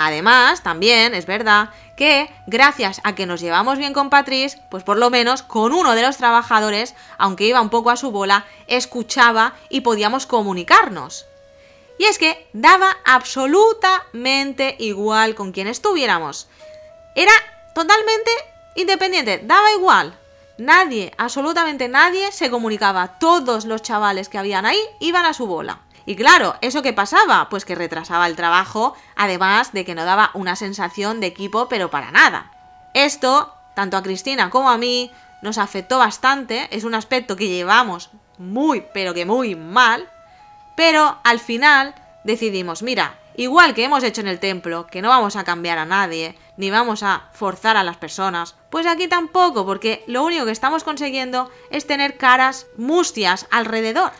Además, también es verdad que gracias a que nos llevamos bien con Patrice, pues por lo menos con uno de los trabajadores, aunque iba un poco a su bola, escuchaba y podíamos comunicarnos. Y es que daba absolutamente igual con quien estuviéramos. Era totalmente independiente, daba igual. Nadie, absolutamente nadie se comunicaba. Todos los chavales que habían ahí iban a su bola. Y claro, ¿eso qué pasaba? Pues que retrasaba el trabajo, además de que no daba una sensación de equipo, pero para nada. Esto, tanto a Cristina como a mí, nos afectó bastante, es un aspecto que llevamos muy, pero que muy mal, pero al final decidimos, mira, igual que hemos hecho en el templo, que no vamos a cambiar a nadie, ni vamos a forzar a las personas, pues aquí tampoco, porque lo único que estamos consiguiendo es tener caras mustias alrededor.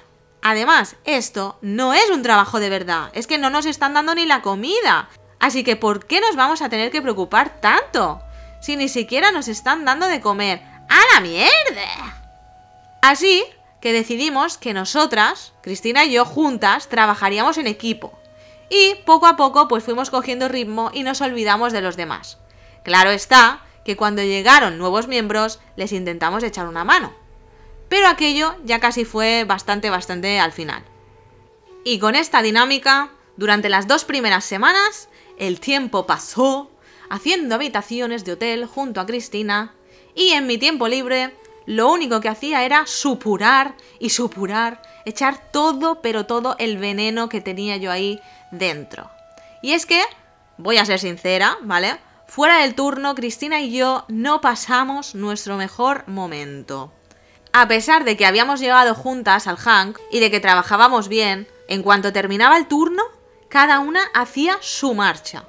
Además, esto no es un trabajo de verdad, es que no nos están dando ni la comida. Así que, ¿por qué nos vamos a tener que preocupar tanto? Si ni siquiera nos están dando de comer. ¡A la mierda! Así que decidimos que nosotras, Cristina y yo juntas, trabajaríamos en equipo. Y poco a poco pues fuimos cogiendo ritmo y nos olvidamos de los demás. Claro está que cuando llegaron nuevos miembros les intentamos echar una mano pero aquello ya casi fue bastante, bastante al final. Y con esta dinámica, durante las dos primeras semanas, el tiempo pasó haciendo habitaciones de hotel junto a Cristina y en mi tiempo libre lo único que hacía era supurar y supurar, echar todo, pero todo el veneno que tenía yo ahí dentro. Y es que, voy a ser sincera, ¿vale? Fuera del turno, Cristina y yo no pasamos nuestro mejor momento. A pesar de que habíamos llegado juntas al Hank y de que trabajábamos bien, en cuanto terminaba el turno, cada una hacía su marcha.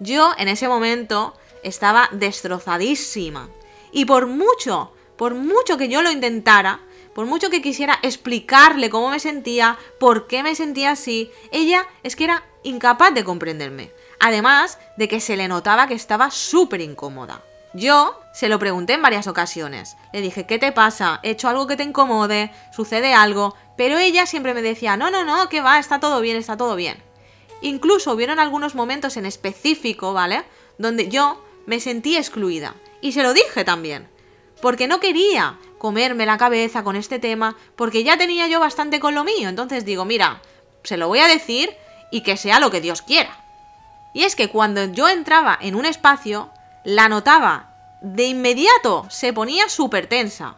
Yo en ese momento estaba destrozadísima. Y por mucho, por mucho que yo lo intentara, por mucho que quisiera explicarle cómo me sentía, por qué me sentía así, ella es que era incapaz de comprenderme. Además de que se le notaba que estaba súper incómoda. Yo se lo pregunté en varias ocasiones. Le dije, ¿qué te pasa? ¿He hecho algo que te incomode? ¿Sucede algo? Pero ella siempre me decía, no, no, no, que va, está todo bien, está todo bien. Incluso hubieron algunos momentos en específico, ¿vale? Donde yo me sentí excluida. Y se lo dije también. Porque no quería comerme la cabeza con este tema, porque ya tenía yo bastante con lo mío. Entonces digo, mira, se lo voy a decir y que sea lo que Dios quiera. Y es que cuando yo entraba en un espacio, la notaba de inmediato, se ponía súper tensa.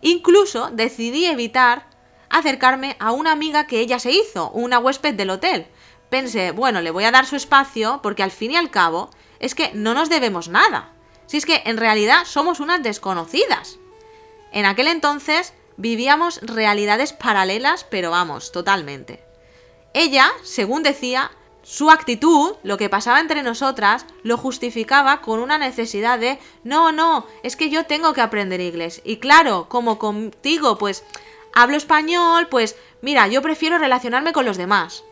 Incluso decidí evitar acercarme a una amiga que ella se hizo, una huésped del hotel. Pensé, bueno, le voy a dar su espacio porque al fin y al cabo es que no nos debemos nada. Si es que en realidad somos unas desconocidas. En aquel entonces vivíamos realidades paralelas, pero vamos, totalmente. Ella, según decía, su actitud, lo que pasaba entre nosotras, lo justificaba con una necesidad de no, no, es que yo tengo que aprender inglés. Y claro, como contigo, pues hablo español, pues mira, yo prefiero relacionarme con los demás.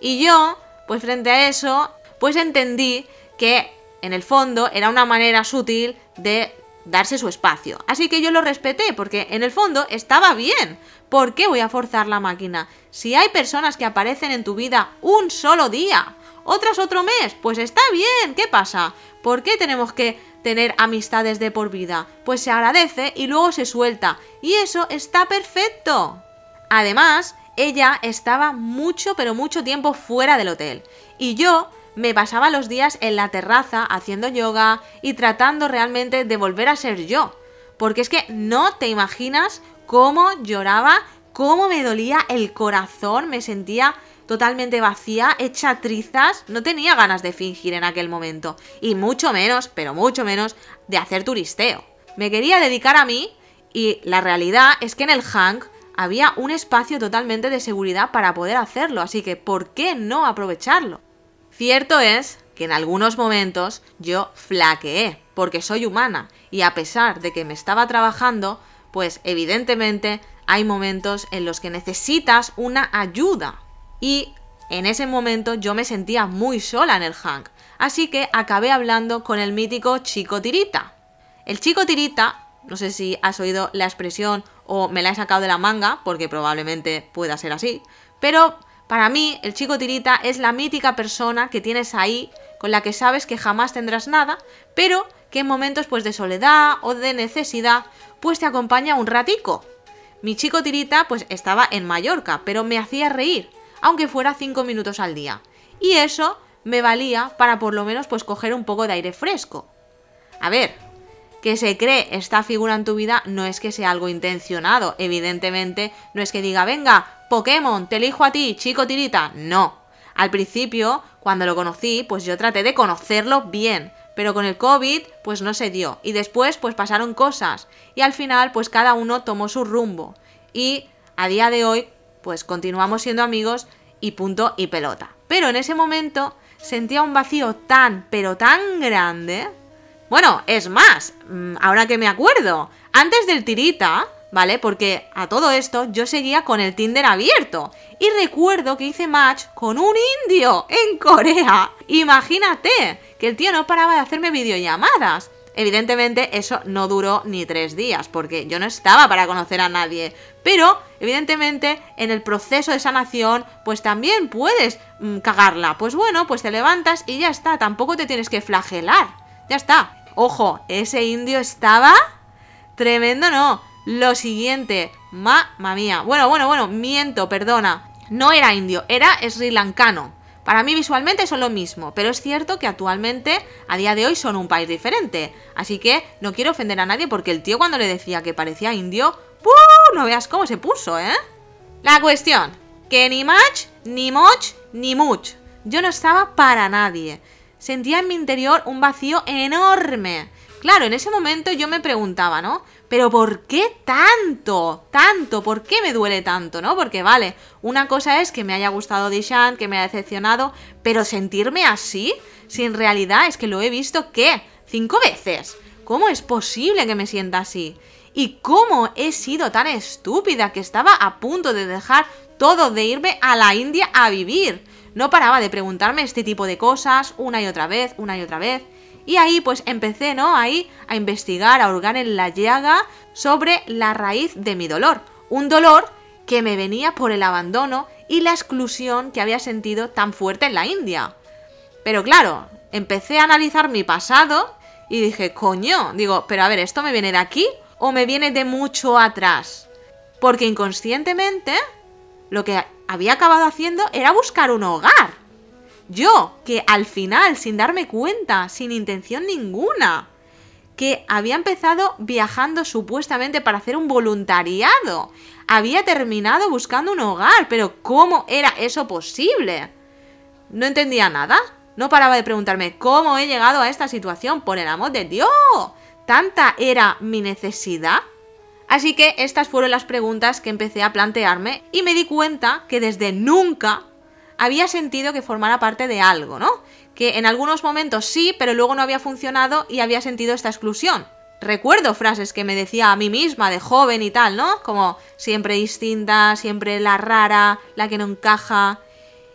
Y yo, pues frente a eso, pues entendí que en el fondo era una manera sutil de darse su espacio. Así que yo lo respeté porque en el fondo estaba bien. ¿Por qué voy a forzar la máquina? Si hay personas que aparecen en tu vida un solo día, otras otro mes, pues está bien, ¿qué pasa? ¿Por qué tenemos que tener amistades de por vida? Pues se agradece y luego se suelta. Y eso está perfecto. Además, ella estaba mucho, pero mucho tiempo fuera del hotel. Y yo me pasaba los días en la terraza haciendo yoga y tratando realmente de volver a ser yo. Porque es que no te imaginas cómo lloraba, cómo me dolía el corazón, me sentía totalmente vacía, hecha trizas, no tenía ganas de fingir en aquel momento. Y mucho menos, pero mucho menos, de hacer turisteo. Me quería dedicar a mí y la realidad es que en el Hank había un espacio totalmente de seguridad para poder hacerlo, así que ¿por qué no aprovecharlo? Cierto es que en algunos momentos yo flaqueé, porque soy humana, y a pesar de que me estaba trabajando, pues evidentemente hay momentos en los que necesitas una ayuda. Y en ese momento yo me sentía muy sola en el Hank, así que acabé hablando con el mítico chico tirita. El chico tirita, no sé si has oído la expresión o me la he sacado de la manga, porque probablemente pueda ser así, pero para mí, el chico tirita es la mítica persona que tienes ahí con la que sabes que jamás tendrás nada, pero que en momentos pues de soledad o de necesidad pues te acompaña un ratico. Mi chico tirita pues estaba en Mallorca, pero me hacía reír, aunque fuera cinco minutos al día. Y eso me valía para por lo menos pues coger un poco de aire fresco. A ver, que se cree esta figura en tu vida no es que sea algo intencionado, evidentemente no es que diga, venga, Pokémon, te elijo a ti, chico tirita, no. Al principio, cuando lo conocí, pues yo traté de conocerlo bien, pero con el COVID pues no se dio y después pues pasaron cosas y al final pues cada uno tomó su rumbo y a día de hoy pues continuamos siendo amigos y punto y pelota. Pero en ese momento sentía un vacío tan pero tan grande. Bueno, es más, mm, ahora que me acuerdo, antes del tirita, ¿vale? Porque a todo esto yo seguía con el Tinder abierto. Y recuerdo que hice match con un indio en Corea. Imagínate, que el tío no paraba de hacerme videollamadas. Evidentemente eso no duró ni tres días, porque yo no estaba para conocer a nadie. Pero, evidentemente, en el proceso de sanación, pues también puedes mm, cagarla. Pues bueno, pues te levantas y ya está, tampoco te tienes que flagelar. Ya está. Ojo, ese indio estaba... Tremendo, no. Lo siguiente, mamma mía. Bueno, bueno, bueno, miento, perdona. No era indio, era sri lancano. Para mí visualmente son lo mismo, pero es cierto que actualmente, a día de hoy, son un país diferente. Así que no quiero ofender a nadie porque el tío cuando le decía que parecía indio, ¡puh! No veas cómo se puso, ¿eh? La cuestión, que ni match, ni moch, ni much. Yo no estaba para nadie. Sentía en mi interior un vacío enorme. Claro, en ese momento yo me preguntaba, ¿no? Pero ¿por qué tanto? Tanto, ¿por qué me duele tanto, no? Porque vale, una cosa es que me haya gustado Dishan, que me haya decepcionado, pero sentirme así, si en realidad es que lo he visto, ¿qué? Cinco veces. ¿Cómo es posible que me sienta así? ¿Y cómo he sido tan estúpida que estaba a punto de dejar todo, de irme a la India a vivir? No paraba de preguntarme este tipo de cosas una y otra vez, una y otra vez. Y ahí pues empecé, ¿no? Ahí a investigar, a hurgar en la llaga sobre la raíz de mi dolor. Un dolor que me venía por el abandono y la exclusión que había sentido tan fuerte en la India. Pero claro, empecé a analizar mi pasado y dije, coño, digo, pero a ver, ¿esto me viene de aquí o me viene de mucho atrás? Porque inconscientemente lo que había acabado haciendo era buscar un hogar. Yo, que al final, sin darme cuenta, sin intención ninguna, que había empezado viajando supuestamente para hacer un voluntariado, había terminado buscando un hogar, pero ¿cómo era eso posible? No entendía nada. No paraba de preguntarme cómo he llegado a esta situación, por el amor de Dios. ¿Tanta era mi necesidad? Así que estas fueron las preguntas que empecé a plantearme y me di cuenta que desde nunca había sentido que formara parte de algo, ¿no? Que en algunos momentos sí, pero luego no había funcionado y había sentido esta exclusión. Recuerdo frases que me decía a mí misma de joven y tal, ¿no? Como siempre distinta, siempre la rara, la que no encaja.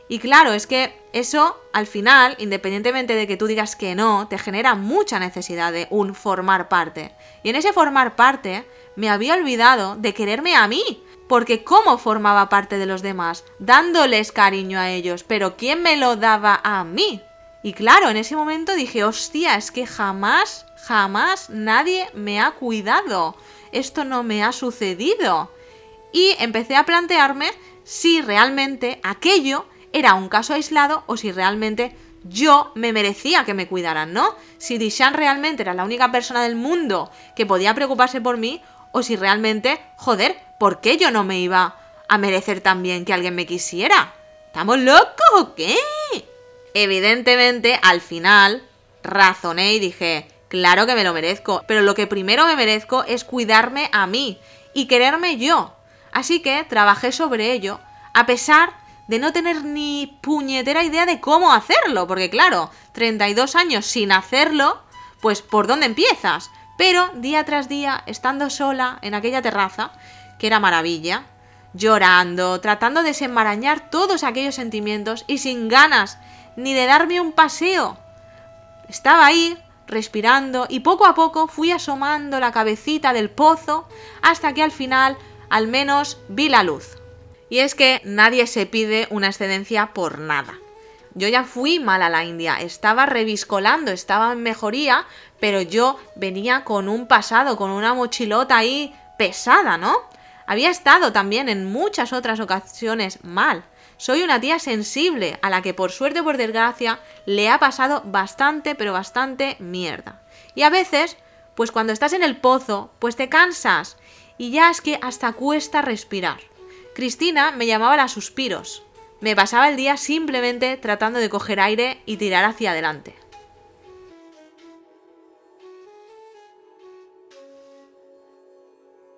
Y claro, es que eso al final, independientemente de que tú digas que no, te genera mucha necesidad de un formar parte. Y en ese formar parte me había olvidado de quererme a mí, porque cómo formaba parte de los demás, dándoles cariño a ellos, pero ¿quién me lo daba a mí? Y claro, en ese momento dije, hostia, es que jamás, jamás nadie me ha cuidado. Esto no me ha sucedido. Y empecé a plantearme si realmente aquello era un caso aislado o si realmente yo me merecía que me cuidaran, ¿no? Si Dishan realmente era la única persona del mundo que podía preocuparse por mí o si realmente, joder, ¿por qué yo no me iba a merecer también que alguien me quisiera? ¿Estamos locos o qué? Evidentemente, al final, razoné y dije, claro que me lo merezco, pero lo que primero me merezco es cuidarme a mí y quererme yo. Así que trabajé sobre ello, a pesar de no tener ni puñetera idea de cómo hacerlo, porque claro, 32 años sin hacerlo, pues ¿por dónde empiezas? Pero día tras día, estando sola en aquella terraza, que era maravilla, llorando, tratando de desenmarañar todos aquellos sentimientos y sin ganas ni de darme un paseo. Estaba ahí, respirando, y poco a poco fui asomando la cabecita del pozo hasta que al final al menos vi la luz. Y es que nadie se pide una excedencia por nada. Yo ya fui mal a la India, estaba reviscolando, estaba en mejoría, pero yo venía con un pasado, con una mochilota ahí pesada, ¿no? Había estado también en muchas otras ocasiones mal. Soy una tía sensible a la que por suerte o por desgracia le ha pasado bastante, pero bastante mierda. Y a veces, pues cuando estás en el pozo, pues te cansas y ya es que hasta cuesta respirar. Cristina me llamaba las suspiros. Me pasaba el día simplemente tratando de coger aire y tirar hacia adelante.